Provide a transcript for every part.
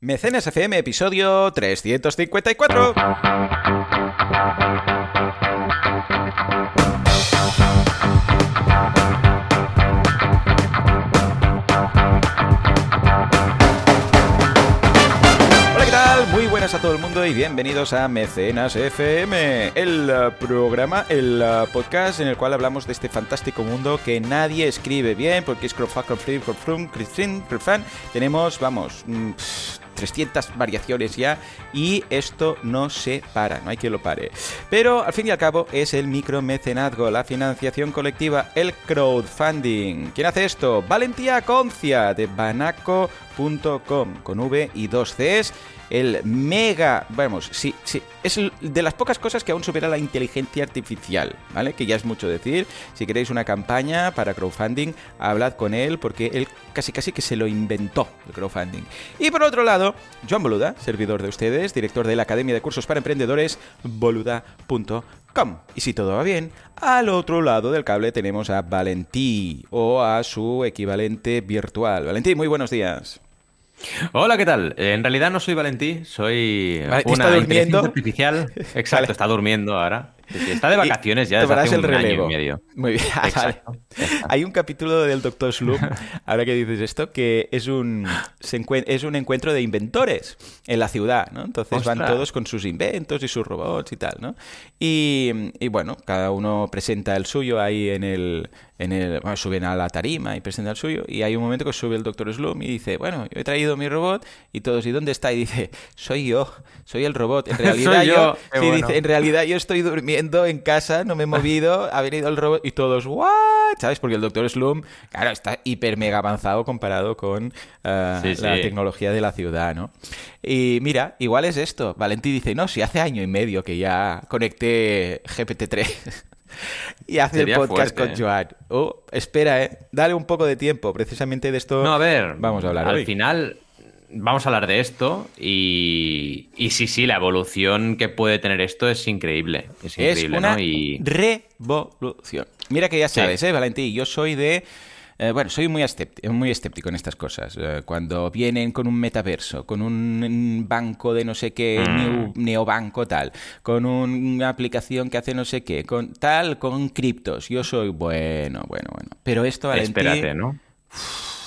Mecenas FM, episodio 354. Hola, ¿qué tal? Muy buenas a todo el mundo y bienvenidos a Mecenas FM, el programa, el podcast en el cual hablamos de este fantástico mundo que nadie escribe bien porque es crowdfunding, crowdfunding, crowdfunding. Tenemos, vamos, mm, 300 variaciones ya y esto no se para, no hay quien lo pare. Pero al fin y al cabo es el micromecenazgo, la financiación colectiva, el crowdfunding. ¿Quién hace esto? Valentía Concia de banaco.com con V y dos Cs el mega, vamos, sí, sí, es de las pocas cosas que aún supera la inteligencia artificial, ¿vale? Que ya es mucho decir. Si queréis una campaña para crowdfunding, hablad con él porque él casi casi que se lo inventó el crowdfunding. Y por otro lado, Joan Boluda, servidor de ustedes, director de la Academia de Cursos para Emprendedores, boluda.com. Y si todo va bien, al otro lado del cable tenemos a Valentí o a su equivalente virtual. Valentí, muy buenos días. Hola, ¿qué tal? En realidad no soy Valentí, soy Valentí una está durmiendo. inteligencia artificial. Exacto, Vale. está durmiendo ahora. Sí, Está de vacaciones ya desde hace el un año relevo. y medio. Muy bien. Exacto. Hay un capítulo del Dr. Sloop, ahora que dices esto, que es un, se es un encuentro de inventores en la ciudad, ¿no? Entonces van todos con sus inventos y sus robots y tal, ¿no? Y, y bueno, cada uno presenta el suyo ahí en el... En el bueno, suben a la tarima y presentan el suyo y hay un momento que sube el Dr. Sloom y dice, bueno, yo he traído mi robot y todos, ¿y dónde está? Y dice, soy yo, soy el robot. En realidad yo, yo. Sí, bueno. dice, en realidad yo estoy durmiendo en casa, no me he movido, ha venido el robot y todos, ¿what? ¿Sabes? Porque el Dr. Slum, claro, está hiper mega avanzado comparado con eh, Sí, la sí. tecnología de la ciudad, ¿no? Y mira, igual es esto. Valentí dice, no, si hace año y medio que ya conecté GPT-3 y hace Sería el podcast fuerte, con Joan. Oh, espera, ¿eh? Dale un poco de tiempo. Precisamente de esto No, a ver. vamos a hablar Al hoy. final, vamos a hablar de esto y, y sí, sí, la evolución que puede tener esto es increíble. Es Es increíble, una ¿no? Y revolución. Mira que ya Sí. sabes, ¿eh, Valentín? Yo soy de... eh, bueno, soy muy escéptico, muy escéptico en estas cosas. Eh, cuando vienen con un metaverso, con un banco de no sé qué, Mm. neo- neobanco tal, con una aplicación que hace no sé qué, con tal, con criptos. Yo soy bueno, bueno, bueno. Pero esto, Valentín, espérate, ¿no?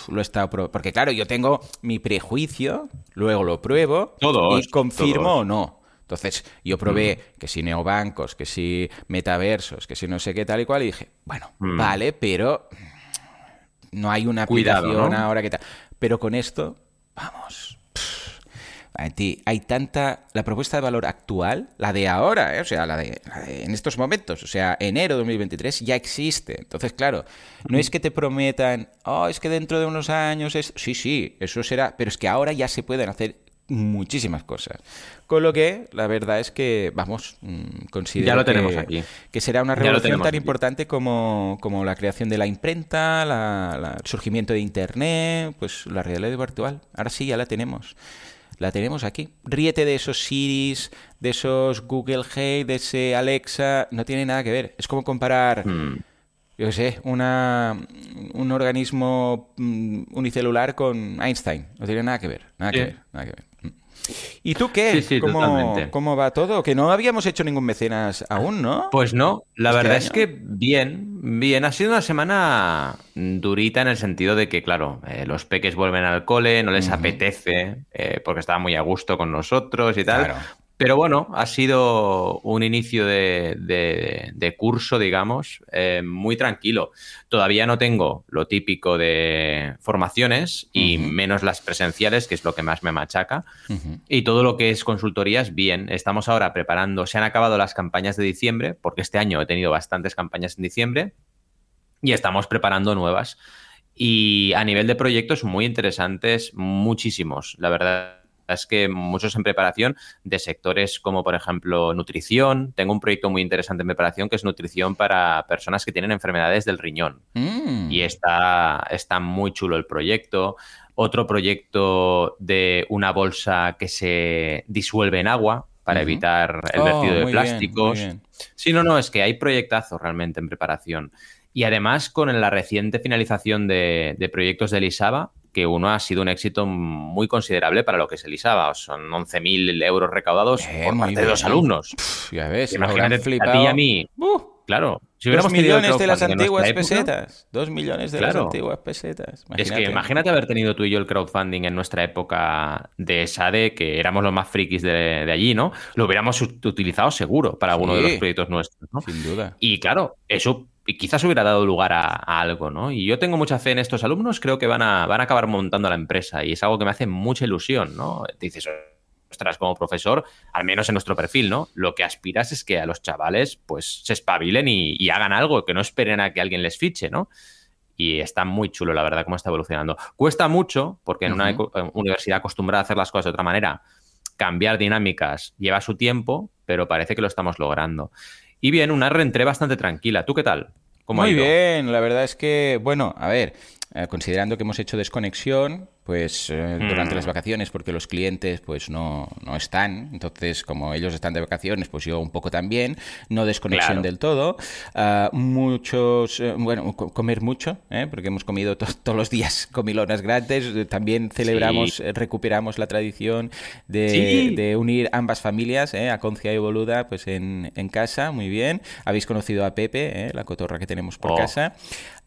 lo he estado probando. Porque claro, yo tengo mi prejuicio, luego lo pruebo Todos, y confirmo todos. o no. Entonces, yo probé que si neobancos, que si metaversos, que si no sé qué tal y cual, y dije, bueno, Mm. vale, pero no hay una Cuidado, aplicación ¿no? ahora que tal. Pero con esto, vamos. Valentí, hay tanta. La propuesta de valor actual, la de ahora, ¿eh? o sea, la de, la de en estos momentos, o sea, enero de 2023, ya existe. Entonces, claro, no es que te prometan, oh, es que dentro de unos años es. Sí, sí, eso será, pero es que ahora ya se pueden hacer muchísimas cosas. Con lo que, la verdad es que, vamos, mm, considero Ya lo tenemos que- aquí. que será una revolución tan aquí. importante como, como la creación de la imprenta, la- la- el surgimiento de Internet, pues la realidad virtual. Ahora sí, ya la tenemos. La tenemos aquí. Ríete de esos Siris, de esos Google Hey, de ese Alexa. No tiene nada que ver. Es como comparar, Mm. yo sé, una, un organismo mm, unicelular con Einstein. No tiene nada que ver. Nada que ver. Nada que ver. ¿Y tú qué? Sí, sí, ¿Cómo, totalmente. ¿Cómo va todo? Que no habíamos hecho ningún mecenas aún, ¿no? Pues no, la ¿Este verdad año? es que bien, bien. Ha sido una semana durita en el sentido de que, claro, eh, los peques vuelven al cole, no les apetece, eh, porque estaban muy a gusto con nosotros y tal. Claro. Pero bueno, ha sido un inicio de, de- de curso, digamos, eh, muy tranquilo. Todavía no tengo lo típico de formaciones y menos las presenciales, que es lo que más me machaca. Y todo lo que es consultorías, bien. Estamos ahora preparando, se han acabado las campañas de diciembre, porque este año he tenido bastantes campañas en diciembre, y estamos preparando nuevas. Y a nivel de proyectos muy interesantes, muchísimos. La verdad es que muchos en preparación de sectores como, por ejemplo, nutrición. Tengo un proyecto muy interesante en preparación que es nutrición para personas que tienen enfermedades del riñón. Mm. Y está, está muy chulo el proyecto. Otro proyecto de una bolsa que se disuelve en agua para evitar el Oh, vertido de bien, plásticos. bien. Sí, no, no, es que hay proyectazos realmente en preparación. Y además con la reciente finalización de, de proyectos de Elisaba, que uno ha sido un éxito muy considerable para lo que es el ISABA. Son 11.000 euros recaudados Eh, por parte de los alumnos. Ya ves, Imagínate a ti y a mí. Uh, Claro, si dos millones de las antiguas época- pesetas. Dos millones de las antiguas pesetas. Es que imagínate haber tenido tú y yo el crowdfunding en nuestra época de SADE, que éramos los más frikis de, de allí, ¿no? Lo hubiéramos ut- utilizado seguro para alguno de los proyectos nuestros, ¿no? Sin duda. Y claro, eso quizás hubiera dado lugar a, a algo, ¿no? Y yo tengo mucha fe en estos alumnos, creo que van a, van a acabar montando la empresa y es algo que me hace mucha ilusión, ¿no? Te dices, ostras, como profesor, al menos en nuestro perfil, ¿no? Lo que aspiras es que a los chavales, pues, se espabilen y, y hagan algo, que no esperen a que alguien les fiche, ¿no? Y está muy chulo, la verdad, cómo está evolucionando. Cuesta mucho, porque en una universidad acostumbrada a hacer las cosas de otra manera, cambiar dinámicas lleva su tiempo, pero parece que lo estamos logrando. Y bien, una reentré bastante tranquila. ¿Tú qué tal? ¿Cómo ha Muy bien, la verdad es que, bueno, a ver, eh, considerando que hemos hecho desconexión, pues eh, durante Mm. las vacaciones, porque los clientes pues no, no están, entonces como ellos están de vacaciones, pues yo un poco también, no desconexión Claro. del todo, Ah, muchos, eh, bueno, co- comer mucho, ¿eh? porque hemos comido to- todos los días comilonas grandes, también celebramos, Sí. eh, recuperamos la tradición de, Sí. de unir ambas familias, ¿eh? a Concia y Boluda, pues en, en casa, muy bien, habéis conocido a Pepe, ¿eh? la cotorra que tenemos por Oh. casa.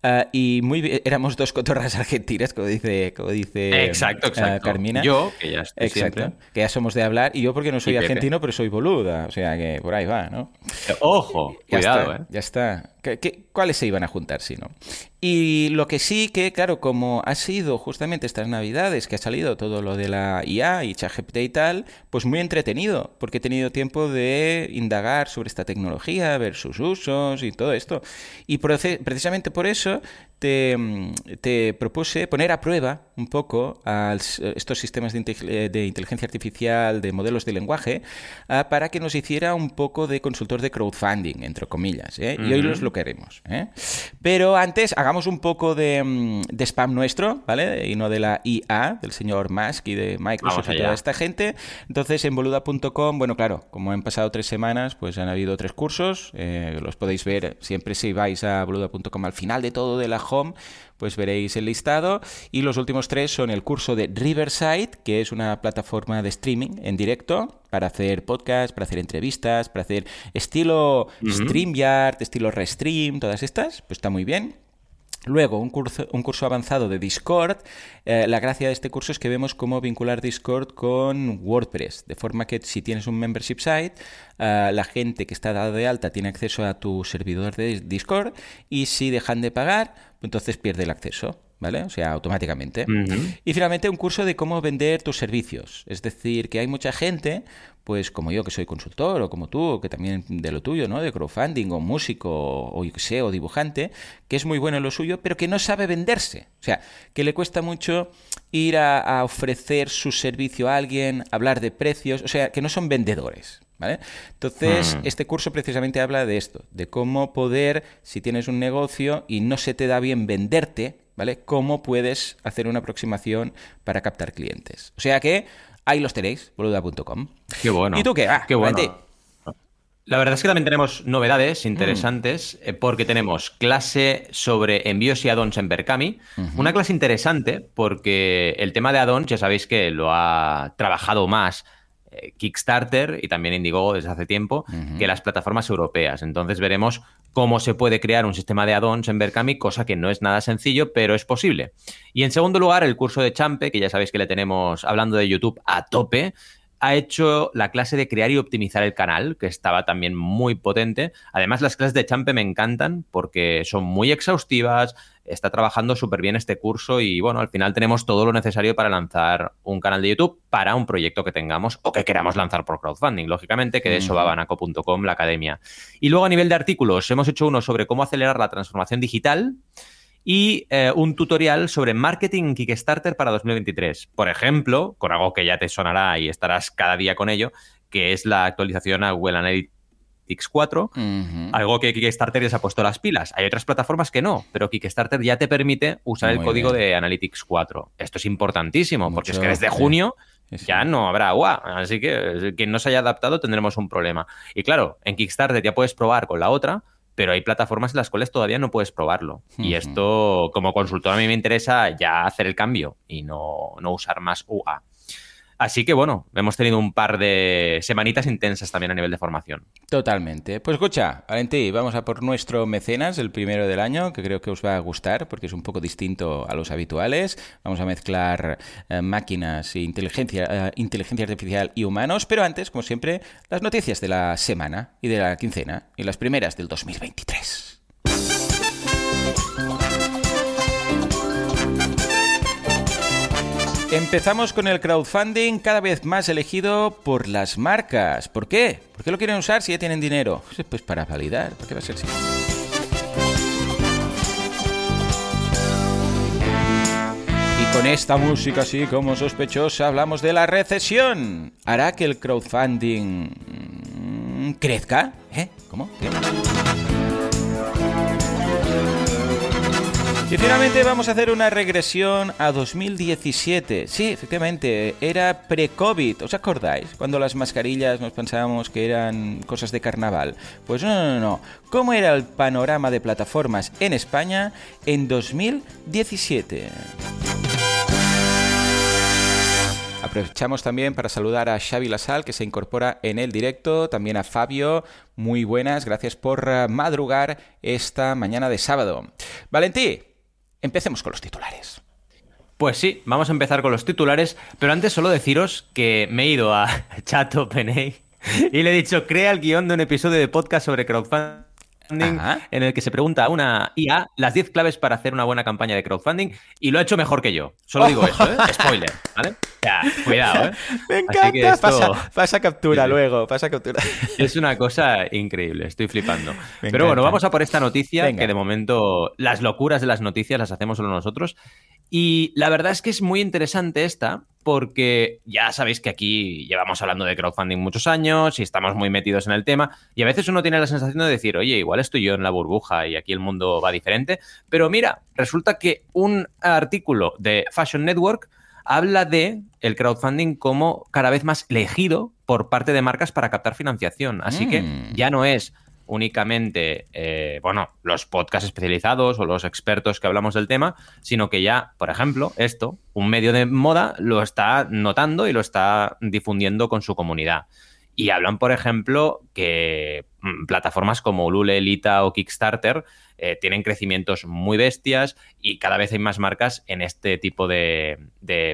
Ah, y muy bien, éramos dos cotorras argentinas, como dice, como dice Exacto, ah, exacto. Carmina. Yo, que ya estoy Exacto, siempre. que ya somos de hablar, y yo porque no soy argentino, pero soy boluda, o sea que por ahí va, ¿no? Ojo, Ya cuidado, está, ¿eh? Ya está. ¿Qué- qué- cuáles se iban a juntar si no? Y lo que sí que, claro, como ha sido justamente estas navidades, que ha salido todo lo de la IA y ChatGPT y tal, pues muy entretenido, porque he tenido tiempo de indagar sobre esta tecnología, ver sus usos y todo esto. Y precisamente por eso Leute, te, mm, te propuse poner a prueba un poco a estos sistemas de, inte- de inteligencia artificial, de modelos de lenguaje, ah, para que nos hiciera un poco de consultor de crowdfunding, entre comillas. ¿eh? Y hoy los lo queremos. ¿eh? Pero antes hagamos un poco de, mm, de spam nuestro, ¿vale? Y no de la IA, del señor Musk y de Microsoft y toda esta gente. Entonces, en boluda.com, bueno, claro, como han pasado tres semanas, pues han habido tres cursos. eh, los podéis ver siempre si vais a boluda.com al final de todo de la home, pues veréis el listado. Y los últimos tres son el curso de Riverside, que es una plataforma de streaming en directo para hacer podcast, para hacer entrevistas, para hacer estilo Ujú. StreamYard, estilo Restream, todas estas, pues está muy bien. Luego, un curso, un curso avanzado de Discord. Eh, la gracia de este curso es que vemos cómo vincular Discord con WordPress. De forma que si tienes un membership site, eh, la gente que está dada de alta tiene acceso a tu servidor de Discord y si dejan de pagar, pues entonces pierde el acceso. ¿Vale? O sea, automáticamente. Y finalmente un curso de cómo vender tus servicios. Es decir, que hay mucha gente, pues como yo que soy consultor, o como tú, que también de lo tuyo, ¿no? De crowdfunding, o músico, o, o yo que sé, o dibujante, que es muy bueno en lo suyo, pero que no sabe venderse. O sea, que le cuesta mucho ir a, a ofrecer su servicio a alguien, hablar de precios, o sea, que no son vendedores. ¿Vale? Entonces, Hmm. este curso precisamente habla de esto, de cómo poder, si tienes un negocio y no se te da bien venderte, ¿vale? Cómo puedes hacer una aproximación para captar clientes. O sea que ahí los tenéis, boluda.com. Qué bueno. ¿Y tú qué? Ah, Qué bueno. La verdad es que también tenemos novedades interesantes eh, porque tenemos clase sobre envíos y add-ons en Berkami. Una clase interesante porque el tema de add-ons ya sabéis que lo ha trabajado más eh, Kickstarter y también Indiegogo desde hace tiempo que las plataformas europeas. Entonces veremos cómo se puede crear un sistema de add-ons en Berkami, cosa que no es nada sencillo, pero es posible. Y en segundo lugar, el curso de Champe, que ya sabéis que le tenemos hablando de YouTube a tope, ha hecho la clase de crear y optimizar el canal, que estaba también muy potente. Además, las clases de Champe me encantan porque son muy exhaustivas, está trabajando súper bien este curso y bueno, al final tenemos todo lo necesario para lanzar un canal de YouTube para un proyecto que tengamos o que queramos lanzar por crowdfunding, lógicamente, que de eso va banaco.com, la academia. Y luego a nivel de artículos, hemos hecho uno sobre cómo acelerar la transformación digital y eh, un tutorial sobre marketing en Kickstarter para 2023. Por ejemplo, con algo que ya te sonará y estarás cada día con ello, que es la actualización a Google Analytics 4, Ujú. algo que Kickstarter ya se ha puesto las pilas. Hay otras plataformas que no, pero Kickstarter ya te permite usar el código bien. de Analytics 4. Esto es importantísimo, porque es que desde sí. junio ya no habrá agua. Así que eh, quien no se haya adaptado tendremos un problema. Y claro, en Kickstarter ya puedes probar con la otra, pero hay plataformas en las cuales todavía no puedes probarlo. Y esto, como consultor, a mí me interesa ya hacer el cambio y no, no usar más UA. Así que bueno, hemos tenido un par de semanitas intensas también a nivel de formación. Totalmente. Pues escucha, Valentí, vamos a por nuestro mecenas, el primero del año, que creo que os va a gustar porque es un poco distinto a los habituales. Vamos a mezclar eh, máquinas, e inteligencia, eh, inteligencia artificial y humanos, pero antes, como siempre, las noticias de la semana y de la quincena y las primeras del 2023. Empezamos con el crowdfunding cada vez más elegido por las marcas. ¿Por qué? ¿Por qué lo quieren usar si ya tienen dinero? Pues, pues para validar. ¿Por qué va a ser así? Y con esta música así como sospechosa hablamos de la recesión. ¿Hará que el crowdfunding mm, crezca? ¿Eh? ¿Cómo? ¿Qué? Y finalmente vamos a hacer una regresión a 2017. Sí, efectivamente, era pre-COVID. ¿Os acordáis? Cuando las mascarillas nos pensábamos que eran cosas de carnaval. Pues no, no, no. ¿Cómo era el panorama de plataformas en España en 2017? Aprovechamos también para saludar a Xavi Lasal, que se incorpora en el directo, también a Fabio. Muy buenas, gracias por madrugar esta mañana de sábado. Valentí, Empecemos con los titulares. Pues sí, vamos a empezar con los titulares, pero antes solo deciros que me he ido a Chato Peney y le he dicho, crea el guion de un episodio de podcast sobre crowdfunding en el que se pregunta a una IA las 10 claves para hacer una buena campaña de crowdfunding y lo ha hecho mejor que yo. Solo digo eso, ¿eh? Spoiler, ¿vale? Ya, cuidado, ¿eh? Me encanta. pasa, captura luego, pasa captura. Es una cosa increíble, estoy flipando. Pero bueno, vamos a por esta noticia que de momento las locuras de las noticias las hacemos solo nosotros. Y la verdad es que es muy interesante esta porque ya sabéis que aquí llevamos hablando de crowdfunding muchos años y estamos muy metidos en el tema y a veces uno tiene la sensación de decir, oye, igual estoy yo en la burbuja y aquí el mundo va diferente, pero mira, resulta que un artículo de Fashion Network habla de el crowdfunding como cada vez más elegido por parte de marcas para captar financiación. Así que mm. ya no es únicamente, eh, bueno, los podcasts especializados o los expertos que hablamos del tema, sino que ya, por ejemplo, esto, un medio de moda lo está notando y lo está difundiendo con su comunidad. Y hablan, por ejemplo, que mm, plataformas como Lule, Elita o Kickstarter eh, tienen crecimientos muy bestias y cada vez hay más marcas en este tipo de,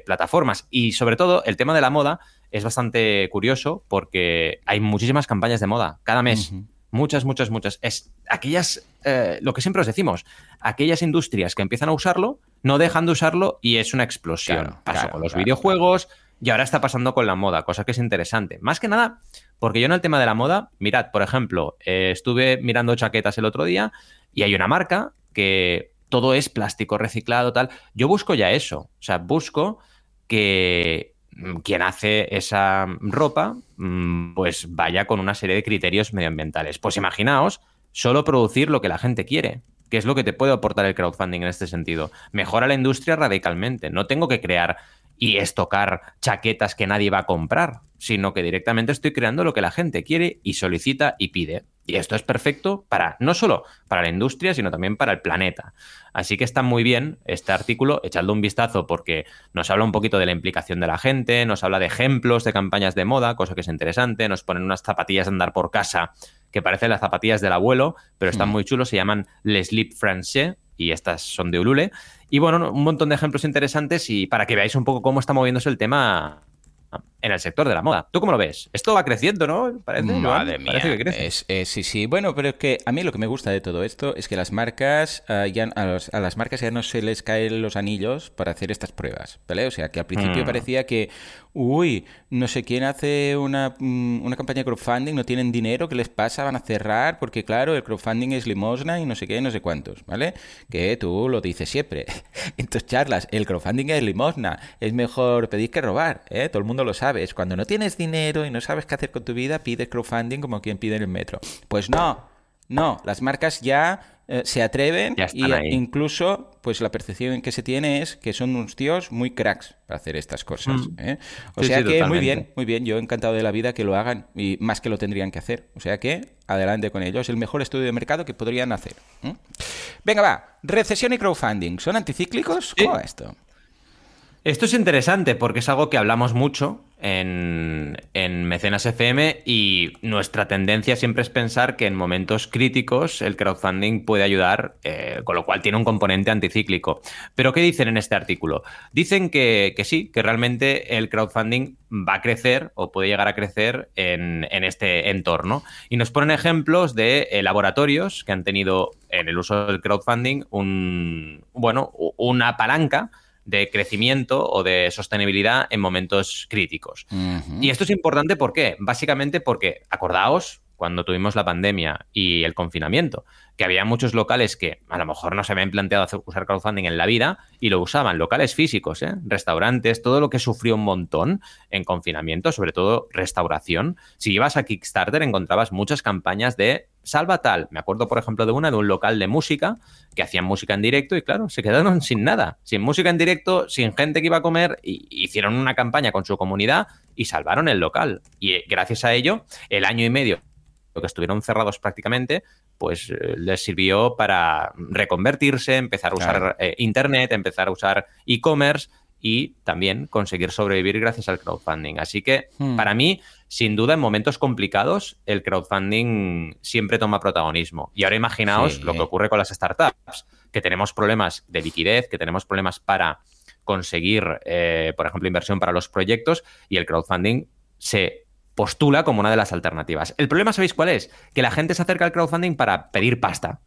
plataformas. Y sobre todo, el tema de la moda es bastante curioso porque hay muchísimas campañas de moda cada mes. Muchas, muchas, muchas. Es aquellas, eh, lo que siempre os decimos, aquellas industrias que empiezan a usarlo, no dejan de usarlo y es una explosión. Pasó con los videojuegos y ahora está pasando con la moda, cosa que es interesante. Más que nada, porque yo en el tema de la moda, mirad, por ejemplo, eh, estuve mirando chaquetas el otro día y hay una marca que todo es plástico reciclado, tal. Yo busco ya eso. O sea, busco que quien hace esa ropa, mm, pues vaya con una serie de criterios medioambientales. Pues imaginaos solo producir lo que la gente quiere, que es lo que te puede aportar el crowdfunding en este sentido. Mejora la industria radicalmente. No tengo que crear y estocar chaquetas que nadie va a comprar, sino que directamente estoy creando lo que la gente quiere y solicita y pide. Y esto es perfecto para no solo para la industria, sino también para el planeta. Así que está muy bien este artículo, echadle un vistazo porque nos habla un poquito de la implicación de la gente, nos habla de ejemplos de campañas de moda, cosa que es interesante, nos ponen unas zapatillas de andar por casa que parecen las zapatillas del abuelo, pero están mm. muy chulos, se llaman Les Slip Français y estas son de Ulule. Y bueno, un montón de ejemplos interesantes y para que veáis un poco cómo está moviéndose el tema en el sector de la moda. ¿Tú cómo lo ves? Esto va creciendo, ¿no? Parece, Madre mía. que crece. sí, sí. Bueno, pero es que a mí lo que me gusta de todo esto es que las marcas, ah, ya, a, las marcas ya no se les caen los anillos para hacer estas pruebas, ¿vale? O sea, que al principio mm. parecía que, uy, no sé quién hace una, mm, una, campaña de crowdfunding, no tienen dinero, ¿qué les pasa? Van a cerrar, porque claro, el crowdfunding es limosna y no sé qué, no sé cuántos, ¿vale? Que tú lo dices siempre en tus charlas, el crowdfunding es limosna, es mejor pedir que robar, ¿eh? Todo el mundo lo sabe sabes. Cuando no tienes dinero y no sabes qué hacer con tu vida, pides crowdfunding como quien pide en el metro. Pues no, No, las marcas ya eh, se atreven y incluso pues la percepción que se tiene es que son unos tíos muy cracks para hacer estas cosas. Mm. ¿eh? O sea que muy bien, muy bien, yo encantado de la vida que lo hagan y más que lo tendrían que hacer. O sea que adelante con ellos, el mejor estudio de mercado que podrían hacer. Venga, va, recesión y crowdfunding, ¿son anticíclicos? ¿Cómo esto? Esto es interesante porque es algo que hablamos mucho en, Mecenas FM y nuestra tendencia siempre es pensar que en momentos críticos el crowdfunding puede ayudar, eh, con lo cual tiene un componente anticíclico. Pero ¿qué dicen en este artículo? Dicen que, sí, que realmente el crowdfunding va a crecer o puede llegar a crecer en, en este entorno. Y nos ponen ejemplos de eh, laboratorios que han tenido en el uso del crowdfunding un, bueno, una palanca de crecimiento o de sostenibilidad en momentos críticos. Y esto es importante ¿por qué? Básicamente porque, acordaos, cuando tuvimos la pandemia y el confinamiento, que había muchos locales que a lo mejor no se habían planteado hacer, usar crowdfunding en la vida y lo usaban, locales físicos, ¿eh? restaurantes, todo lo que sufrió un montón en confinamiento, sobre todo restauración. Si ibas a Kickstarter encontrabas muchas campañas de salva tal. Me acuerdo, por ejemplo, de una de un local de música que hacían música en directo y claro, se quedaron sin nada, sin música en directo, sin gente que iba a comer, y hicieron una campaña con su comunidad y salvaron el local. Y eh, gracias a ello, el año y medio que estuvieron cerrados prácticamente, pues eh, les sirvió para reconvertirse, empezar a usar eh, Internet, empezar a usar e-commerce y también conseguir sobrevivir gracias al crowdfunding. Así que hmm. para mí, sin duda, en momentos complicados, el crowdfunding siempre toma protagonismo. Y ahora imaginaos lo que ocurre con las startups, que tenemos problemas de liquidez, que tenemos problemas para conseguir, eh, por ejemplo, inversión para los proyectos y el crowdfunding se postula como una de las alternativas. El problema, ¿sabéis cuál es? Que la gente se acerca al crowdfunding para pedir pasta.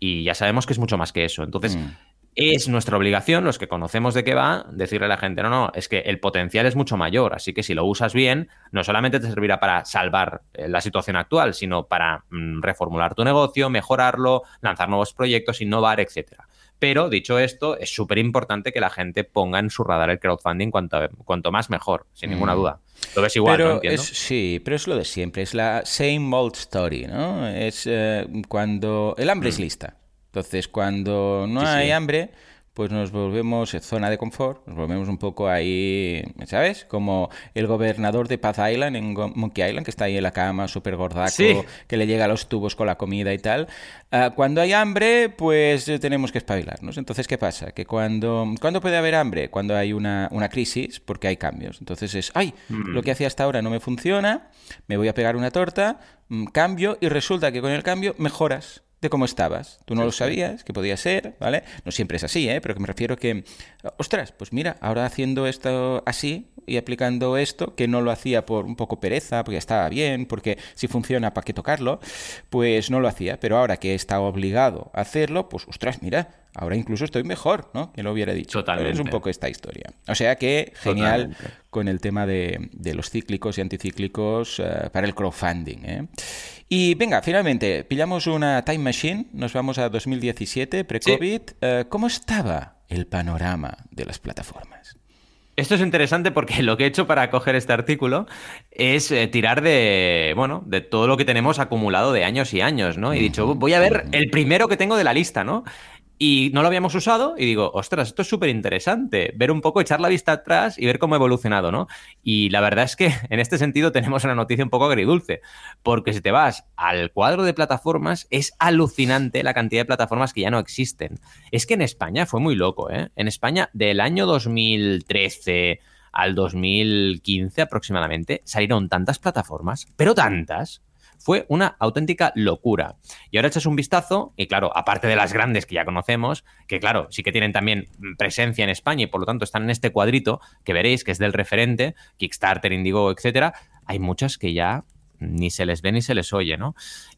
Y ya sabemos que es mucho más que eso. Entonces, mm. es nuestra obligación, los que conocemos de qué va, decirle a la gente, no, no, es que el potencial es mucho mayor. Así que si lo usas bien, no solamente te servirá para salvar eh, la situación actual, sino para mm, reformular tu negocio, mejorarlo, lanzar nuevos proyectos, innovar, etcétera. Pero dicho esto, es súper importante que la gente ponga en su radar el crowdfunding cuanto, cuanto más mejor, sin ninguna mm. duda. Lo ves igual, pero Es, sí, pero es lo de siempre, es la same old story, ¿no? Es eh, cuando el hambre es mm. lista. Entonces, cuando no hay hambre, pues nos volvemos zona de confort, nos volvemos un poco ahí, ¿sabes? Como el gobernador de Path Island, en Monkey Island, que está ahí en la cama, súper gordaco, que le llega a los tubos con la comida y tal. Ah, cuando hay hambre, pues tenemos que espabilarnos. Entonces, ¿qué pasa? Que cuando, ¿cuándo puede haber hambre? Cuando hay una, una crisis, porque hay cambios. Entonces es, ay, mm. lo que hacía hasta ahora no me funciona, me voy a pegar una torta, mm, cambio y resulta que con el cambio mejoras de cómo estabas. Tú no lo sabías, que podía ser, ¿vale? No siempre es así, ¿eh? Pero que me refiero que, ostras, pues mira, ahora haciendo esto así y aplicando esto, que no lo hacía por un poco pereza, porque estaba bien, porque si funciona, ¿para qué tocarlo? Pues no lo hacía, pero ahora que he estado obligado a hacerlo, pues, ostras, mira, ahora incluso estoy mejor, ¿no? Que lo hubiera dicho. Totalmente. Es un poco esta historia. O sea que genial con el tema de, los cíclicos y anticíclicos eh, para el crowdfunding, ¿eh? Y venga, finalmente, pillamos una time machine, nos vamos a 2017, pre-COVID. Eh, ¿Cómo estaba el panorama de las plataformas? Esto es interesante porque lo que he hecho para coger este artículo es eh, tirar de, bueno, de todo lo que tenemos acumulado de años y años, ¿no? Y he dicho, voy a ver el primero que tengo de la lista, ¿no? Y no lo habíamos usado y digo, ostras, esto es súper interesante, ver un poco, echar la vista atrás y ver cómo ha evolucionado, ¿no? Y la verdad es que en este sentido tenemos una noticia un poco agridulce, porque si te vas al cuadro de plataformas, es alucinante la cantidad de plataformas que ya no existen. Es que en España fue muy loco, ¿eh? En España, del año 2013 al 2015 aproximadamente, salieron tantas plataformas, pero tantas, fue una auténtica locura. Y ahora echas un vistazo, y claro, aparte de las grandes que ya conocemos, que claro, sí que tienen también presencia en España y por lo tanto están en este cuadrito que veréis que es del referente, Kickstarter, Indigo, etcétera, hay muchas que ya ni se les ve ni se les oye, ¿no?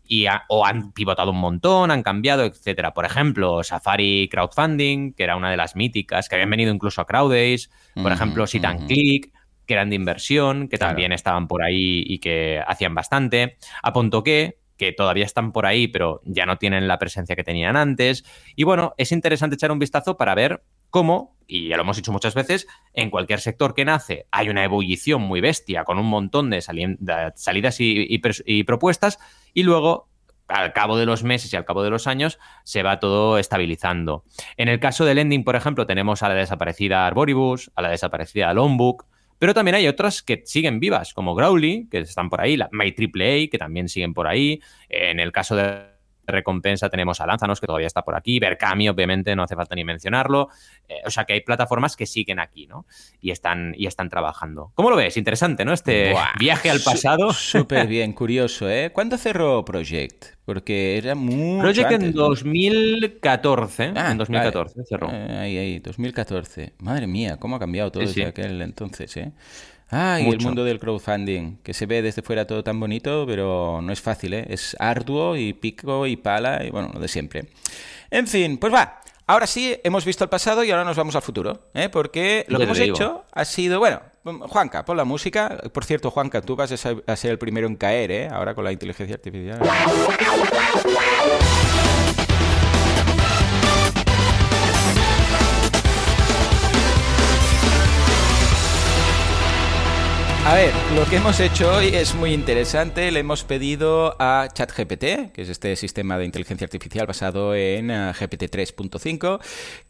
Y o han pivotado un montón, han cambiado, etcétera. Por ejemplo, Safari Crowdfunding, que era una de las míticas, que habían venido incluso a Crowdays, por ejemplo, Sit and Click, que eran de inversión, que también estaban por ahí y que hacían bastante. A que que todavía están por ahí, pero ya no tienen la presencia que tenían antes. Y bueno, es interesante echar un vistazo para ver cómo, y ya lo hemos dicho muchas veces, en cualquier sector que nace hay una ebullición muy bestia con un montón de, salidas y, propuestas, y luego al cabo de los meses y al cabo de los años se va todo estabilizando. En el caso de Lending, por ejemplo, tenemos a la desaparecida Arboribus, a la desaparecida Longbook, pero también hay otras que siguen vivas, como Growly, que están por ahí, la MyAAA, que también siguen por ahí. En el caso de recompensa tenemos a Lanzanos, que todavía está por aquí, Berkami, obviamente, no hace falta ni mencionarlo. Eh, o sea que hay plataformas que siguen aquí, ¿no? Y están, y están trabajando. ¿Cómo lo ves? Interesante, ¿no? Este viaje al pasado. Súper bien, curioso, ¿eh? ¿Cuándo cerró Project? Porque era muy. Project en 2014. Ah, en 2014 cerró. Eh, ahí, ahí, 2014. Madre mía, cómo ha cambiado todo desde aquel entonces, ¿eh? Ah, y el mundo del crowdfunding, que se ve desde fuera todo tan bonito, pero no es fácil, ¿eh? Es arduo y pico y pala y bueno, lo de siempre. En fin, pues va. Ahora sí, hemos visto el pasado y ahora nos vamos al futuro, ¿eh? Porque lo que hemos hecho ha sido, bueno, Juanca, pon la música. Por cierto, Juanca, tú vas a ser el primero en caer, ¿eh? Ahora con la inteligencia artificial. A ver, lo que hemos hecho hoy es muy interesante. Le hemos pedido a ChatGPT, que es este sistema de inteligencia artificial basado en eh, GPT 3.5,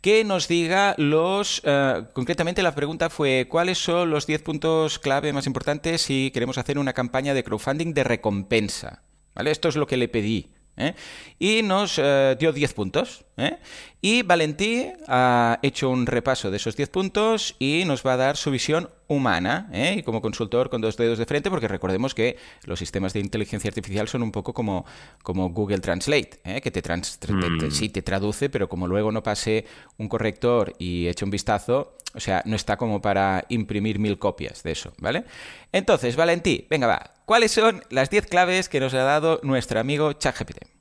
que nos diga los... Eh, concretamente la pregunta fue, ¿cuáles son los 10 puntos clave más importantes si queremos hacer una campaña de crowdfunding de recompensa? ¿Vale? Esto es lo que le pedí. ¿eh? Y nos dio 10 puntos. ¿eh? Y Valentí ha hecho un repaso de esos 10 puntos y nos va a dar su visión humana, y como consultor con dos dedos de frente, porque recordemos que los sistemas de inteligencia artificial son un poco como, como Google Translate, que te, trans, mm. sí te traduce, pero como luego no pase un corrector y eche un vistazo, o sea, no está como para imprimir mil copias de eso, ¿vale? Entonces, Valentí, venga, va. ¿Cuáles son las 10 claves que nos ha dado nuestro amigo ChatGPT?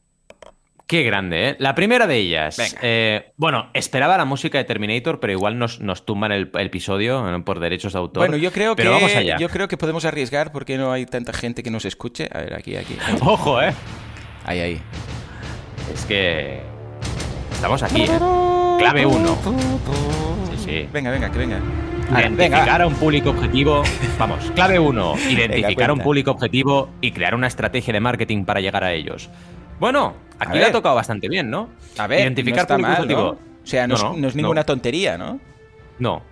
Qué grande, ¿eh? La primera de ellas. Eh, bueno, esperaba la música de Terminator, pero igual nos, nos tumban el, episodio por derechos de autor. Bueno, yo creo que vamos allá. yo creo que podemos arriesgar porque no hay tanta gente que nos escuche. A ver, aquí, aquí. Ojo, ¿eh? Ahí, ahí. Es que estamos aquí. ¿eh? Clave 1. Sí, sí. Venga, venga, que venga. Identificar a un público objetivo. Vamos, clave 1. Identificar a un público objetivo y crear una estrategia de marketing para llegar a ellos. Bueno, aquí le ha tocado bastante bien, ¿no? A ver, identificar no objetivo. ¿no? O sea, no, es ninguna tontería, ¿no? No.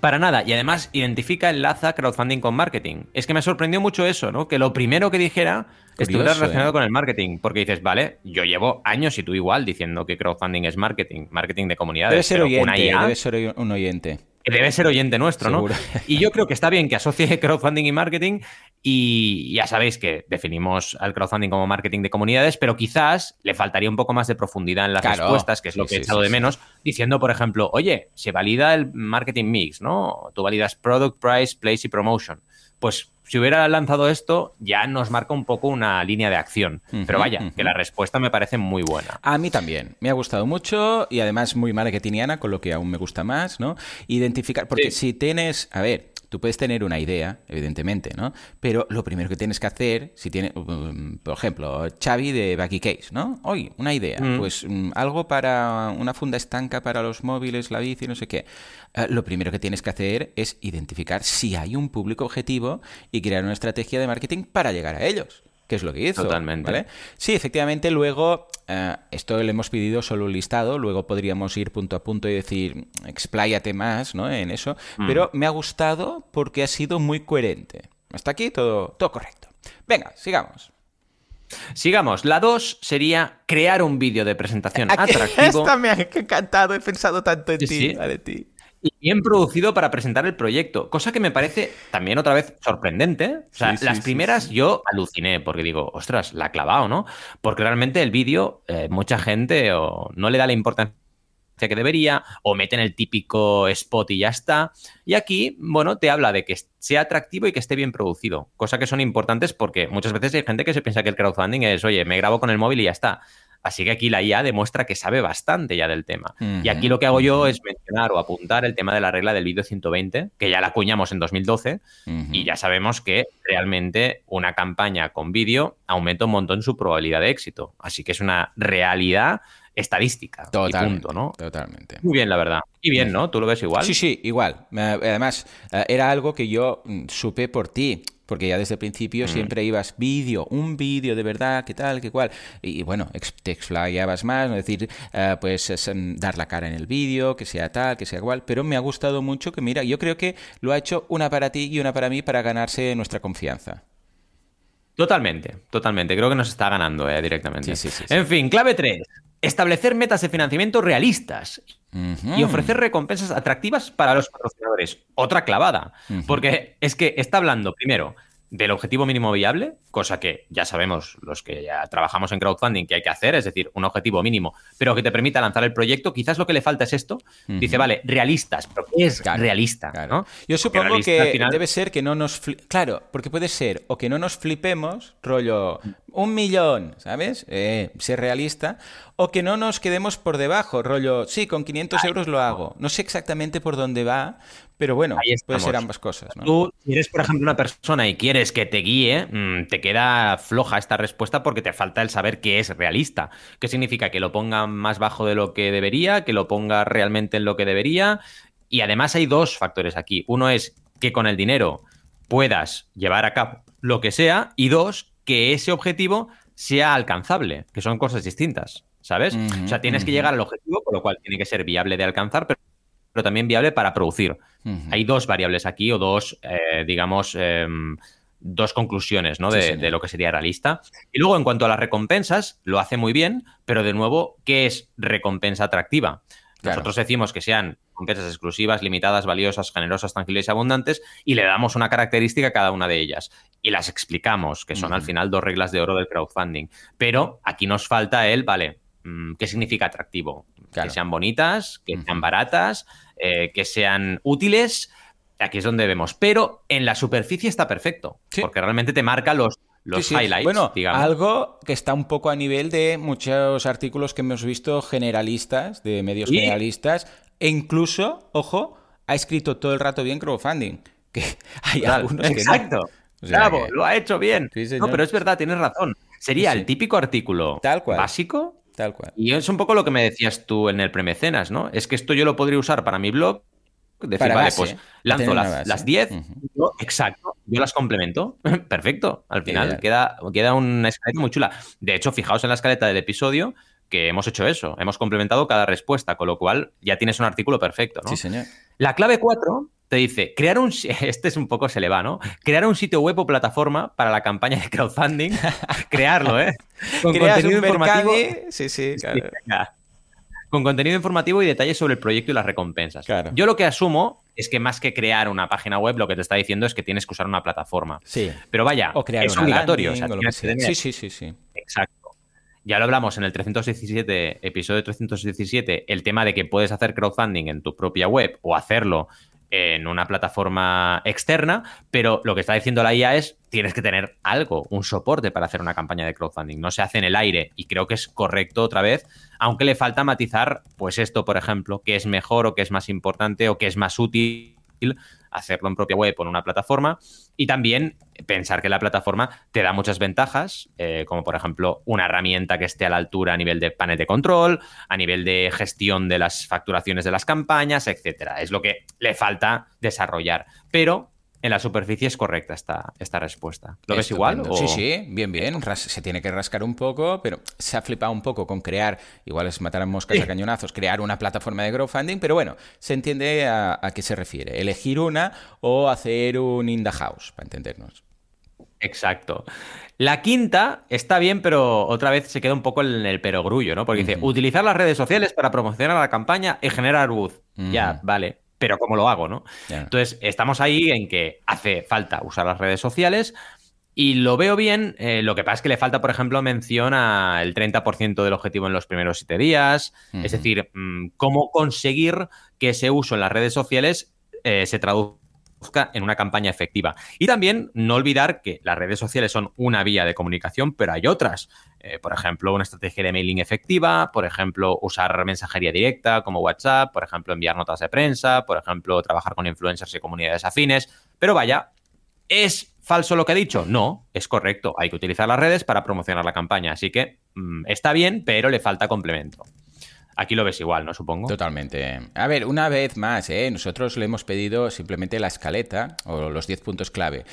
Para nada. Y además identifica, enlaza crowdfunding con marketing. Es que me sorprendió mucho eso, ¿no? Que lo primero que dijera estuviera relacionado ¿eh? con el marketing. Porque dices, vale, yo llevo años y tú igual diciendo que crowdfunding es marketing, marketing de comunidades. Debe ser oyente, debe ser un oyente debe ser oyente nuestro, ¿no? Y yo creo que está bien que asocie crowdfunding y marketing y ya sabéis que definimos al crowdfunding como marketing de comunidades, pero quizás le faltaría un poco más de profundidad en las respuestas, que es lo que he echado de menos, diciendo, por ejemplo, oye, se valida el marketing mix, ¿no? Tú validas product, price, place y promotion. Pues si hubiera lanzado esto, ya nos marca un poco una línea de acción. Pero vaya, que la respuesta me parece muy buena. A mí también. Me ha gustado mucho y además muy marketingiana, con lo que aún me gusta más, ¿no? Identificar, porque si tienes, a ver, Tú puedes tener una idea, evidentemente, ¿no? Pero lo primero que tienes que hacer, si tienes, um, por ejemplo, Xavi de Backy Case, ¿no? Hoy, una idea, mm. pues um, algo para una funda estanca para los móviles, la bici, no sé qué. Eh, lo primero que tienes que hacer es identificar si hay un público objetivo y crear una estrategia de marketing para llegar a ellos que es lo que hizo. Totalmente. Sí, efectivamente, luego, eh, esto le hemos pedido solo un listado, luego podríamos ir punto a punto y decir, expláyate más ¿no? en eso, mm. pero me ha gustado porque ha sido muy coherente. Hasta aquí todo, todo correcto. Venga, sigamos. Sigamos. La 2 sería crear un vídeo de presentación atractivo. Esta me ha encantado, he pensado tanto en ti, vale, ti y bien producido para presentar el proyecto, cosa que me parece también otra vez sorprendente. O sea, las primeras yo aluciné porque digo, ostras, la ha clavado, ¿no? Porque realmente el vídeo, eh, mucha gente o no le da la importancia que debería, o meten el típico spot y ya está. Y aquí, bueno, te habla de que sea atractivo y que esté bien producido, cosa que son importantes porque muchas veces hay gente que se piensa que el crowdfunding es, oye, me grabo con el móvil y ya está. Así que aquí la IA demuestra que sabe bastante ya del tema. y aquí lo que hago yo es mencionar o apuntar el tema de la regla del vídeo 120, que ya la acuñamos en 2012 y ya sabemos que realmente una campaña con vídeo aumenta un montón su probabilidad de éxito. Así que es una realidad estadística. Totalmente, ¿no? Totalmente. Muy bien, la verdad. Y bien, ¿no? ¿Tú lo ves igual? Sí, sí, igual. Además, eh, era algo que yo mm, supe por ti porque ya desde el principio mm. siempre ibas vídeo, un vídeo de verdad, qué tal, qué cual. Y, bueno, te explayabas más, es decir, eh, pues dar la cara en el vídeo, que sea tal, que sea cual. Pero me ha gustado mucho que, mira, yo creo que lo ha hecho una para ti y una para mí para ganarse nuestra confianza. Totalmente, totalmente. Creo que nos está ganando eh, directamente. Sí, sí, sí, en fin, clave 3. Establecer metas de financiamiento realistas y ofrecer recompensas atractivas para los patrocinadores. Otra clavada. Porque es que está hablando, primero, del objetivo mínimo viable, cosa que ya sabemos los que ya trabajamos en crowdfunding que hay que hacer, es decir, un objetivo mínimo, pero que te permita lanzar el proyecto. Quizás lo que le falta es esto. Dice, vale, realistas, pero ¿qué es realista? Yo supongo que debe ser que no nos... Claro, porque puede ser o que no nos flipemos, rollo, un millón, ¿sabes? Eh, ser realista, o que no nos quedemos por debajo, rollo, sí, con 500 euros lo hago. No sé exactamente por dónde va, pero bueno, puede ser ambas cosas. Tú, si eres, por ejemplo, una persona y quieres que te guíe, mm, te queda floja esta respuesta porque te falta el saber qué es realista. ¿Qué significa? Que lo ponga más bajo de lo que debería, que lo ponga realmente en lo que debería. Y además hay dos factores aquí. Uno es que con el dinero puedas llevar a cabo lo que sea. Y dos, que ese objetivo sea alcanzable, que son cosas distintas, ¿sabes? o sea, tienes que llegar al objetivo, con lo cual tiene que ser viable de alcanzar, pero, pero también viable para producir. Hay dos variables aquí o dos, eh, digamos, em, dos conclusiones ¿no? de, de, lo que sería realista. Y luego, en cuanto a las recompensas, lo hace muy bien, pero de nuevo, ¿qué es recompensa atractiva? Nosotros decimos que sean recompensas exclusivas, limitadas, valiosas, generosas, tranquilas y abundantes, y le damos una característica a cada una de ellas. Y las explicamos, que son al final dos reglas de oro del crowdfunding. Pero aquí nos falta el, vale, mm, ¿qué significa atractivo? Que sean bonitas, que sean baratas, eh, que sean útiles. Aquí es donde vemos. Pero en la superficie está perfecto, porque realmente te marca los, los highlights. Bueno, algo que está un poco a nivel de muchos artículos que hemos visto generalistas, de medios generalistas, e incluso, ojo, ha escrito todo el rato bien crowdfunding. Que hay algunos Exacto. que Bravo, lo ha hecho bien. no, pero es verdad, tienes razón. Sería el típico artículo Tal cual. básico. Tal cual. Y es un poco lo que me decías tú en el premecenas, ¿no? Es que esto yo lo podría usar para mi blog, decir, vale, pues lanzo las, 10, exacto, yo las complemento, perfecto, al final queda, queda una escaleta muy chula. De hecho, fijaos en la escaleta del episodio que hemos hecho eso, hemos complementado cada respuesta, con lo cual ya tienes un artículo perfecto, ¿no? Sí, señor. La clave 4 te dice, crear un, este es un poco se le va, ¿no? Crear un sitio web o plataforma para la campaña de crowdfunding, crearlo, ¿eh? Con contenido informativo. Sí, sí, claro con contenido informativo y detalles sobre el proyecto y las recompensas. Yo lo que asumo es que más que crear una página web, lo que te está diciendo es que tienes que usar una plataforma. Sí. Pero vaya, es obligatorio. sí, sí, sí, sí. Exacto. Ya lo hablamos en el 317, episodio 317, el tema de que puedes hacer crowdfunding en tu propia web o hacerlo en una plataforma externa, pero lo que está diciendo la IA es tienes que tener algo, un soporte para hacer una campaña de crowdfunding. No se hace en el aire y creo que es correcto otra vez, aunque le falta matizar, pues esto, por ejemplo, que es mejor o que es más importante o que es más útil hacerlo en propia web o en una plataforma y también pensar que la plataforma te da muchas ventajas, eh, como por ejemplo una herramienta que esté a la altura a nivel de panel de control, a nivel de gestión de las facturaciones de las campañas, etcétera. Es lo que le falta desarrollar. Pero en la superficie es correcta esta, esta respuesta. ¿Lo ves igual? Sí, sí, bien, bien. se tiene que rascar un poco, pero se ha flipado un poco con crear, igual es matar a moscas a cañonazos, crear una plataforma de crowdfunding, pero bueno, se entiende a, qué se refiere. Elegir una o hacer un in the house, para entendernos. Exacto. La quinta está bien, pero otra vez se queda un poco en el perogrullo, ¿no? Porque dice, utilizar las redes sociales para promocionar la campaña y generar buzz. Ya, vale pero ¿cómo lo hago, no? Entonces, estamos ahí en que hace falta usar las redes sociales y lo veo bien. Eh, lo que pasa es que le falta, por ejemplo, mención al 30% del objetivo en los primeros siete días. Es decir, mm, cómo conseguir que ese uso en las redes sociales eh, se traduzca en una campaña efectiva. Y también no olvidar que las redes sociales son una vía de comunicación, pero hay otras. Eh, por ejemplo, una estrategia de mailing efectiva, por ejemplo, usar mensajería directa como WhatsApp, por ejemplo, enviar notas de prensa, por ejemplo, trabajar con influencers y comunidades afines. Pero vaya, ¿es falso lo que he dicho? No, es correcto. Hay que utilizar las redes para promocionar la campaña. Así que mm, está bien, pero le falta complemento. Aquí lo ves igual, ¿no? Supongo. Totalmente. A ver, una vez más, ¿eh? nosotros le hemos pedido simplemente la escaleta o los 10 puntos clave.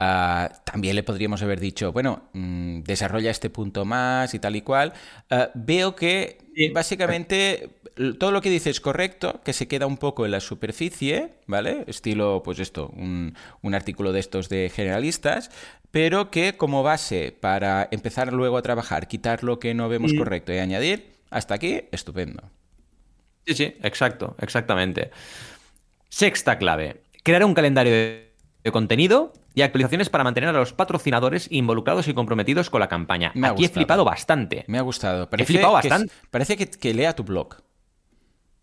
Uh, también le podríamos haber dicho, bueno, mmm, desarrolla este punto más y tal y cual. Uh, veo que sí. básicamente todo lo que dice es correcto, que se queda un poco en la superficie, ¿vale? Estilo, pues esto, un, un artículo de estos de generalistas, pero que como base para empezar luego a trabajar, quitar lo que no vemos sí. correcto y añadir, hasta aquí, estupendo. Sí, sí, exacto, exactamente. Sexta clave, crear un calendario de, contenido y actualizaciones para mantener a los patrocinadores involucrados y comprometidos con la campaña. Me ha Aquí he gustado. flipado bastante. Me ha gustado. He flipado que bastante. parece que, que lea tu blog.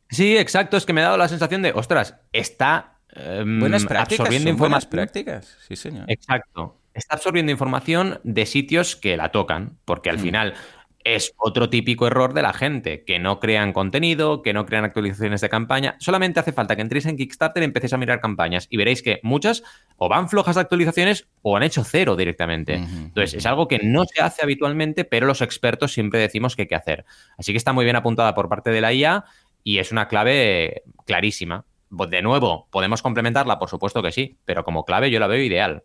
Sí, exacto, es que me ha dado la sensación de, ostras, está em, Buenas prácticas. absorbiendo información. prácticas. Sí, señor. Exacto. Está absorbiendo información de sitios que la tocan, porque al Mm. final es otro típico error de la gente, que no crean contenido, que no crean actualizaciones de campaña. Solamente hace falta que entréis en Kickstarter y empecéis a mirar campañas y veréis que muchas o van flojas de actualizaciones o han hecho cero directamente. Entonces, es algo que no se hace habitualmente, pero los expertos siempre decimos que hay que hacer. Así que está muy bien apuntada por parte de la IA y es una clave clarísima. De nuevo, ¿podemos complementarla? Por supuesto que sí, pero como clave yo la veo ideal.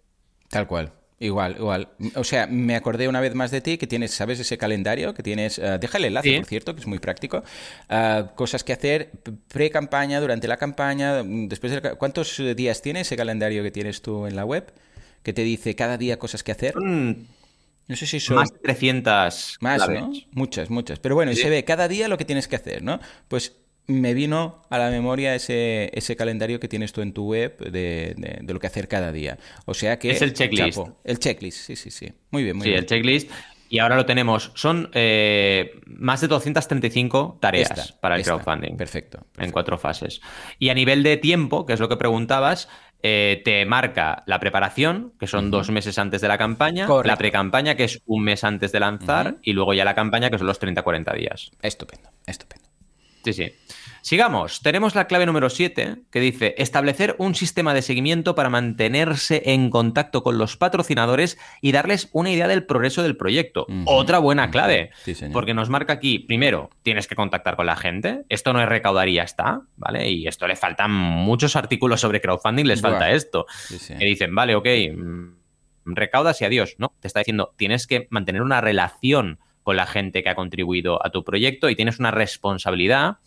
Tal cual. Igual, igual. O sea, me acordé una vez más de ti que tienes, ¿sabes? Ese calendario que tienes. eh, deja el enlace, Sí. por cierto, que es muy práctico. Ah, cosas que hacer pre-campaña, durante la campaña, mm, después de la ¿Cuántos eh, días tiene ese calendario que tienes tú en la web? Que te dice cada día cosas que hacer. No sé si son. más de 300 Más, claves. ¿no? Muchas, muchas. Pero bueno, y se ve cada día lo que tienes que hacer, ¿no? Pues me vino a la memoria ese, ese calendario que tienes tú en tu web de, de- de lo que hacer cada día. O sea que... Es el checklist. chapo. El checklist, sí, sí, sí. Muy bien, muy Sí, bien. el checklist. Y ahora lo tenemos. Son eh, más de 235 tareas Esta, para el esta. crowdfunding. Perfecto. En cuatro fases. Y a nivel de tiempo, que es lo que preguntabas, eh, te marca la preparación, que son dos meses antes de la campaña, Correcto. la pre-campaña, que es un mes antes de lanzar, y luego ya la campaña, que son los 30-40 días. Estupendo, estupendo. Sí, sí. Sigamos. Tenemos la clave número 7 que dice establecer un sistema de seguimiento para mantenerse en contacto con los patrocinadores y darles una idea del progreso del proyecto. Otra buena clave. Sí, señor. Porque nos marca aquí, primero, tienes que contactar con la gente. Esto no es recaudar y ya está, ¿vale? Y esto le faltan muchos artículos sobre crowdfunding, les Buah. falta esto. Sí, sí. Que dicen, vale, ok, mm, recaudas y adiós. No, te está diciendo, tienes que mantener una relación con la gente que ha contribuido a tu proyecto y tienes una responsabilidad.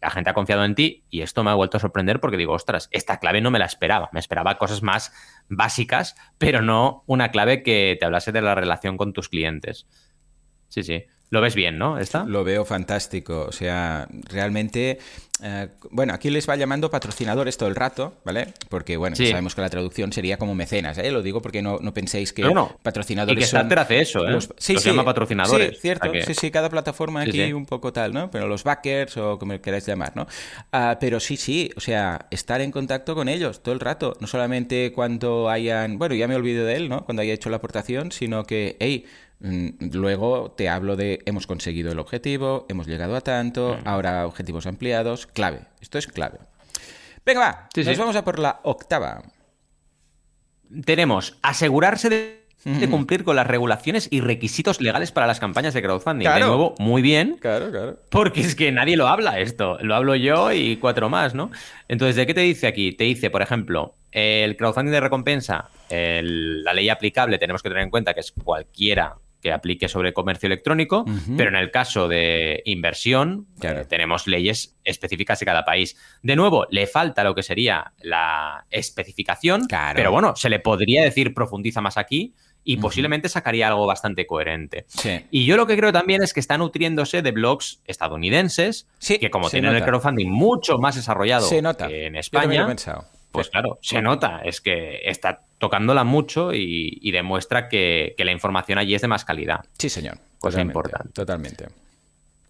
La gente ha confiado en ti y esto me ha vuelto a sorprender porque digo, ostras, esta clave no me la esperaba. Me esperaba cosas más básicas, pero no una clave que te hablase de la relación con tus clientes. Sí, sí. Lo ves bien, ¿no? ¿Esta? Lo veo fantástico. O sea, realmente. eh, bueno, aquí les va llamando patrocinadores todo el rato, ¿vale? Porque, bueno, Sí. sabemos que la traducción sería como mecenas, ¿eh? Lo digo porque no, no penséis que No, no. patrocinadores Y que. Starter hace eso, ¿eh? los- Sí, Los sí. llama patrocinadores. Sí, cierto. Que- Sí, sí, cada plataforma aquí un poco tal, ¿no? Pero los backers o como queráis llamar, ¿no? Ah, pero sí, sí, o sea, estar en contacto con ellos todo el rato. No solamente cuando hayan. Bueno, ya me olvido de él, ¿no? Cuando haya hecho la aportación, sino que, hey. Mm, Luego te hablo de hemos conseguido el objetivo, hemos llegado a tanto, ahora objetivos ampliados, clave. Esto es clave. Venga, va, Sí, nos sí. vamos a por la octava. tenemos asegurarse de, de cumplir con las regulaciones y requisitos legales para las campañas de crowdfunding. Claro. De nuevo, muy bien, Claro, claro. porque es que nadie lo habla esto. Lo hablo yo y cuatro más, ¿no? Entonces, ¿de qué te dice aquí? Te dice, por ejemplo, el crowdfunding de recompensa, el- la ley aplicable, tenemos que tener en cuenta que es cualquiera que aplique sobre comercio electrónico, pero en el caso de inversión, Claro. eh, tenemos leyes específicas de cada país. De nuevo, le falta lo que sería la especificación, Claro. pero bueno, se le podría decir profundiza más aquí y posiblemente sacaría algo bastante coherente. Sí. Y yo lo que creo también es que está nutriéndose de blogs estadounidenses, Sí, que como tienen el crowdfunding mucho más desarrollado que en Yo también lo he España, pensado. Pues claro, se nota, es que está tocándola mucho y, y demuestra que, que la información allí es de más calidad. Sí, señor. Cosa Totalmente, importante. Totalmente.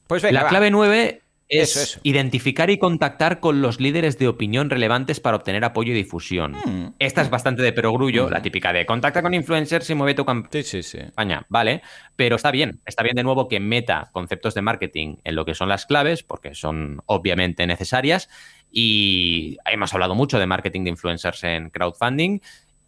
Pues venga, la va. clave 9 es Eso, eso. identificar y contactar con los líderes de opinión relevantes para obtener apoyo y difusión. Mm. Esta es bastante de perogrullo, Mm. la típica de contacta con influencers y mueve tu campaña. Sí, sí, sí. España, vale, pero está bien, está bien de nuevo que meta conceptos de marketing en lo que son las claves, porque son obviamente necesarias, y hemos hablado mucho de marketing de influencers en crowdfunding,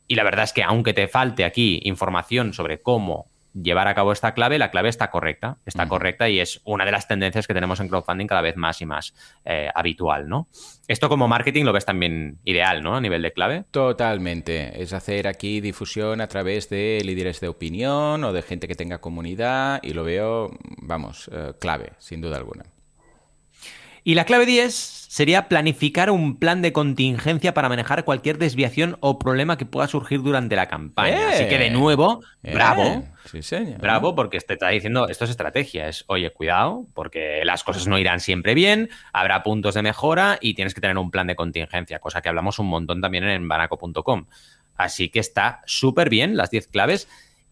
y la verdad es que aunque te falte aquí información sobre cómo llevar a cabo esta clave, la clave está correcta, está correcta y es una de las tendencias que tenemos en crowdfunding cada vez más y más eh, habitual, ¿no? Esto como marketing lo ves también ideal, ¿no? A nivel de clave. Totalmente. Es hacer aquí difusión a través de líderes de opinión o de gente que tenga comunidad y lo veo, vamos, eh, clave, sin duda alguna. Y la clave 10 sería planificar un plan de contingencia para manejar cualquier desviación o problema que pueda surgir durante la campaña. Así que de nuevo, eh, bravo. Sí, señor. Bravo, porque te está diciendo, esto es estrategia, es, oye, cuidado, porque las cosas no irán siempre bien, habrá puntos de mejora y tienes que tener un plan de contingencia, cosa que hablamos un montón también en banaco.com. Así que está súper bien las 10 claves.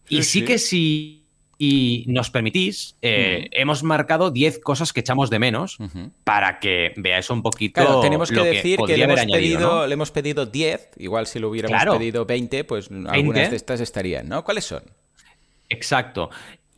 y sí, que sí y nos permitís, eh, hemos marcado 10 cosas que echamos de menos para que veáis un poquito. Claro, tenemos que decir que, le, hemos pedido, le hemos pedido 10, igual si lo hubiéramos pedido 20, pues algunas de estas estarían, ¿no? ¿Cuáles son? Exacto.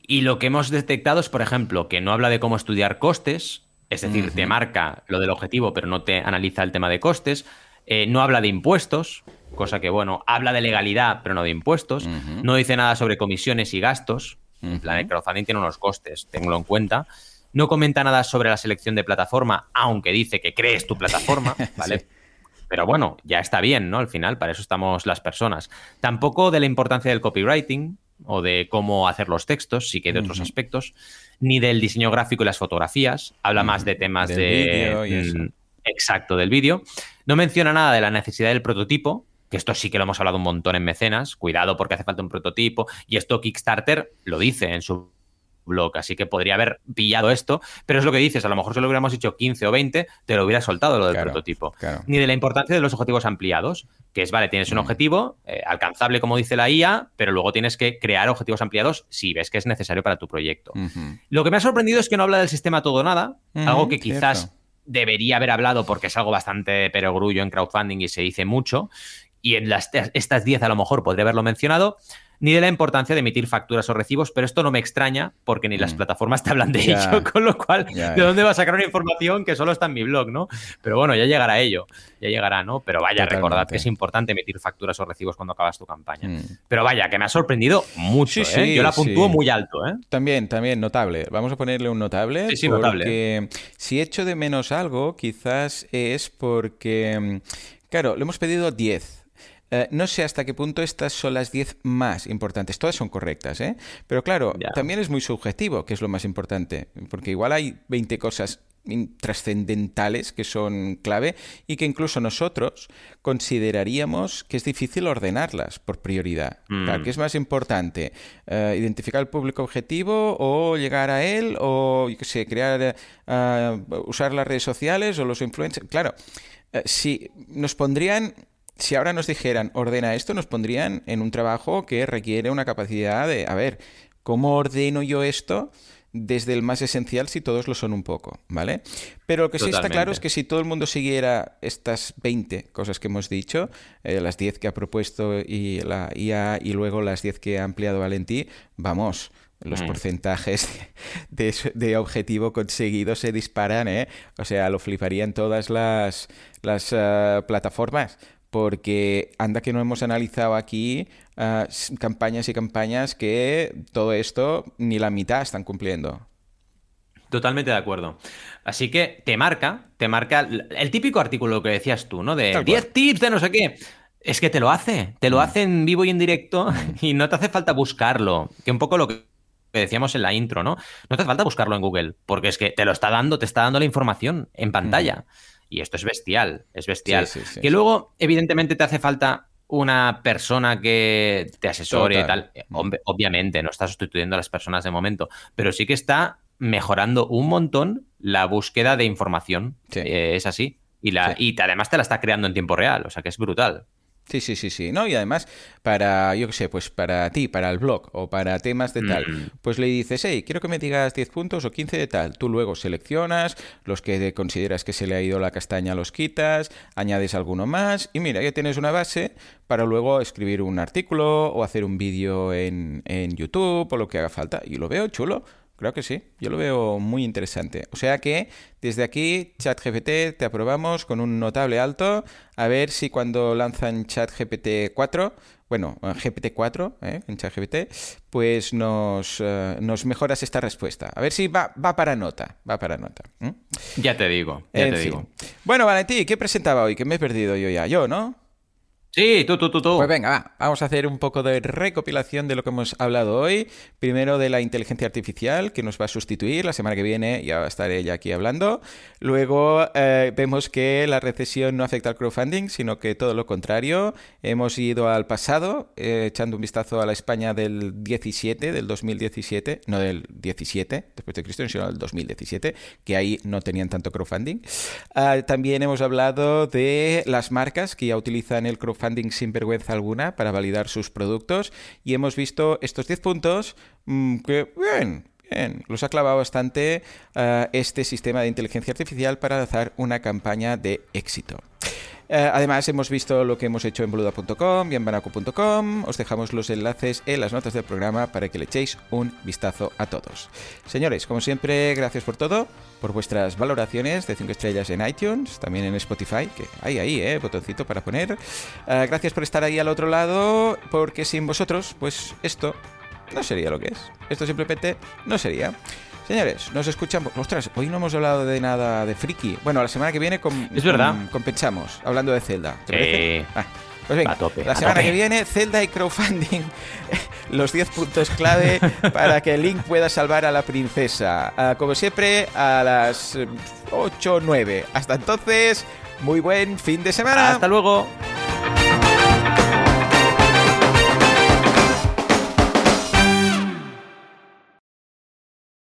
Y lo que hemos detectado es, por ejemplo, que no habla de cómo estudiar costes, es decir, te marca lo del objetivo, pero no te analiza el tema de costes. Eh, no habla de impuestos, cosa que, bueno, habla de legalidad, pero no de impuestos. No dice nada sobre comisiones y gastos, plan, el crowdfunding tiene unos costes, tenlo en cuenta. No comenta nada sobre la selección de plataforma, aunque dice que crees tu plataforma, ¿vale? Pero bueno, ya está bien, ¿no? Al final, para eso estamos las personas. Tampoco de la importancia del copywriting o de cómo hacer los textos, sí que de otros aspectos, ni del diseño gráfico y las fotografías. Habla más de temas de... Mm, exacto, del vídeo. No menciona nada de la necesidad del prototipo, que esto sí que lo hemos hablado un montón en mecenas, cuidado porque hace falta un prototipo, y esto Kickstarter lo dice en su blog, así que podría haber pillado esto, pero es lo que dices, a lo mejor si lo hubiéramos hecho 15 o 20, te lo hubiera soltado lo del prototipo. Ni de la importancia de los objetivos ampliados, que es, vale, tienes un mm. objetivo eh, alcanzable como dice la IA, pero luego tienes que crear objetivos ampliados si ves que es necesario para tu proyecto. Lo que me ha sorprendido es que no habla del sistema todo o nada, algo que quizás... debería haber hablado porque es algo bastante perogrullo en crowdfunding y se dice mucho y en las, estas 10 a lo mejor podría haberlo mencionado, ni de la importancia de emitir facturas o recibos, pero esto no me extraña porque ni las mm. plataformas te hablan de ello, con lo cual, ¿de dónde va a sacar una información que solo está en mi blog, no? Pero bueno, ya llegará ello, ya llegará, ¿no? Pero vaya, recordad que es importante emitir facturas o recibos cuando acabas tu campaña. Mm. Pero vaya, que me ha sorprendido mucho, ¿eh? Yo la puntúo muy alto, ¿eh? También, también, notable. Vamos a ponerle un notable. Sí, sí, notable. Si echo de menos algo, quizás es porque, mm, claro, le hemos pedido 10 eh, no sé hasta qué punto estas son las 10 más importantes. Todas son correctas, ¿eh? Pero claro, también es muy subjetivo, que es lo más importante. Porque igual hay 20 cosas trascendentales que son clave y que incluso nosotros consideraríamos que es difícil ordenarlas por prioridad. Mm. ¿Qué es más importante? Eh, ¿Identificar el público objetivo o llegar a él o, yo qué sé, crear, eh, usar las redes sociales o los influencers? Claro, si nos pondrían si ahora nos dijeran ordena esto, nos pondrían en un trabajo que requiere una capacidad de, a ver, ¿cómo ordeno yo esto? desde el más esencial si todos lo son un poco, ¿vale? Pero lo que sí está claro es que si todo el mundo siguiera estas 20 cosas que hemos dicho, eh, las 10 que ha propuesto y la IA y luego las 10 que ha ampliado Valentí, vamos, los mm. porcentajes de, objetivo conseguido se disparan, ¿eh? O sea, lo fliparían todas las, las eh, plataformas porque anda que no hemos analizado aquí ah, campañas y campañas que todo esto ni la mitad están cumpliendo. Totalmente de acuerdo. Así que te marca, te marca el típico artículo que decías tú, ¿no? De 10 tips de no sé qué. Es que te lo hace, te lo mm. hace en vivo y en directo mm. y no te hace falta buscarlo. Que un poco lo que decíamos en la intro, ¿no? No te hace falta buscarlo en Google, porque es que te lo está dando, te está dando la información en pantalla. Y esto es bestial, es bestial. que luego, evidentemente, te hace falta una persona que te asesore y tal. Obviamente, no está sustituyendo a las personas de momento, pero sí que está mejorando un montón la búsqueda de información. Eh, es así. Y, la, y además te la está creando en tiempo real, o sea que es brutal. Sí, sí, sí, sí. ¿No? Y además, para, yo qué sé, pues para ti, para el blog o para temas de tal, mm. pues le dices, hey, quiero que me digas 10 puntos o 15 de tal. Tú luego seleccionas los que consideras que se le ha ido la castaña, los quitas, añades alguno más y mira, ya tienes una base para luego escribir un artículo o hacer un vídeo en, en YouTube o lo que haga falta. Y lo veo chulo. Creo que sí, yo lo veo muy interesante. O sea que desde aquí, ChatGPT, te aprobamos con un notable alto. A ver si cuando lanzan ChatGPT 4, bueno, GPT 4 ¿eh? en ChatGPT, pues nos, eh, nos mejoras esta respuesta. A ver si va, va para nota, va para nota. Ya te digo, ya te digo. Bueno, Valentín, ¿qué presentaba hoy? Que me he perdido yo ya, yo, ¿no? Sí, tú, tú, tú, tú. Pues venga, vamos a hacer un poco de recopilación de lo que hemos hablado hoy. Primero de la inteligencia artificial que nos va a sustituir. La semana que viene ya va a estar ella aquí hablando. Luego eh, vemos que la recesión no afecta al crowdfunding, sino que todo lo contrario. Hemos ido al pasado, eh, echando un vistazo a la España del 17, del 2017, no del 17, después de Cristo, sino del 2017, que ahí no tenían tanto crowdfunding. Ah, también hemos hablado de las marcas que ya utilizan el crowdfunding sin vergüenza alguna para validar sus productos y hemos visto estos 10 puntos mm, que, bien, Bien, los ha clavado bastante uh, este sistema de inteligencia artificial para lanzar una campaña de éxito. Eh, además, hemos visto lo que hemos hecho en boluda.com y en banaco.com. Os dejamos los enlaces en las notas del programa para que le echéis un vistazo a todos. Señores, como siempre, gracias por todo, por vuestras valoraciones de 5 estrellas en iTunes, también en Spotify, que hay ahí, ¿eh? Botoncito para poner. Eh, gracias por estar ahí al otro lado, porque sin vosotros, pues esto no sería lo que es. Esto simplemente no sería. Señores, nos escuchamos. Ostras, hoy no hemos hablado de nada de friki. Bueno, la semana que viene es verdad. compensamos, hablando de Zelda. ¿Te ah, pues venga, la semana que viene, Zelda y crowdfunding. Los 10 puntos clave para que Link pueda salvar a la princesa. Ah, como siempre, a las 8 o 9. Hasta entonces, muy buen fin de semana. Hasta luego.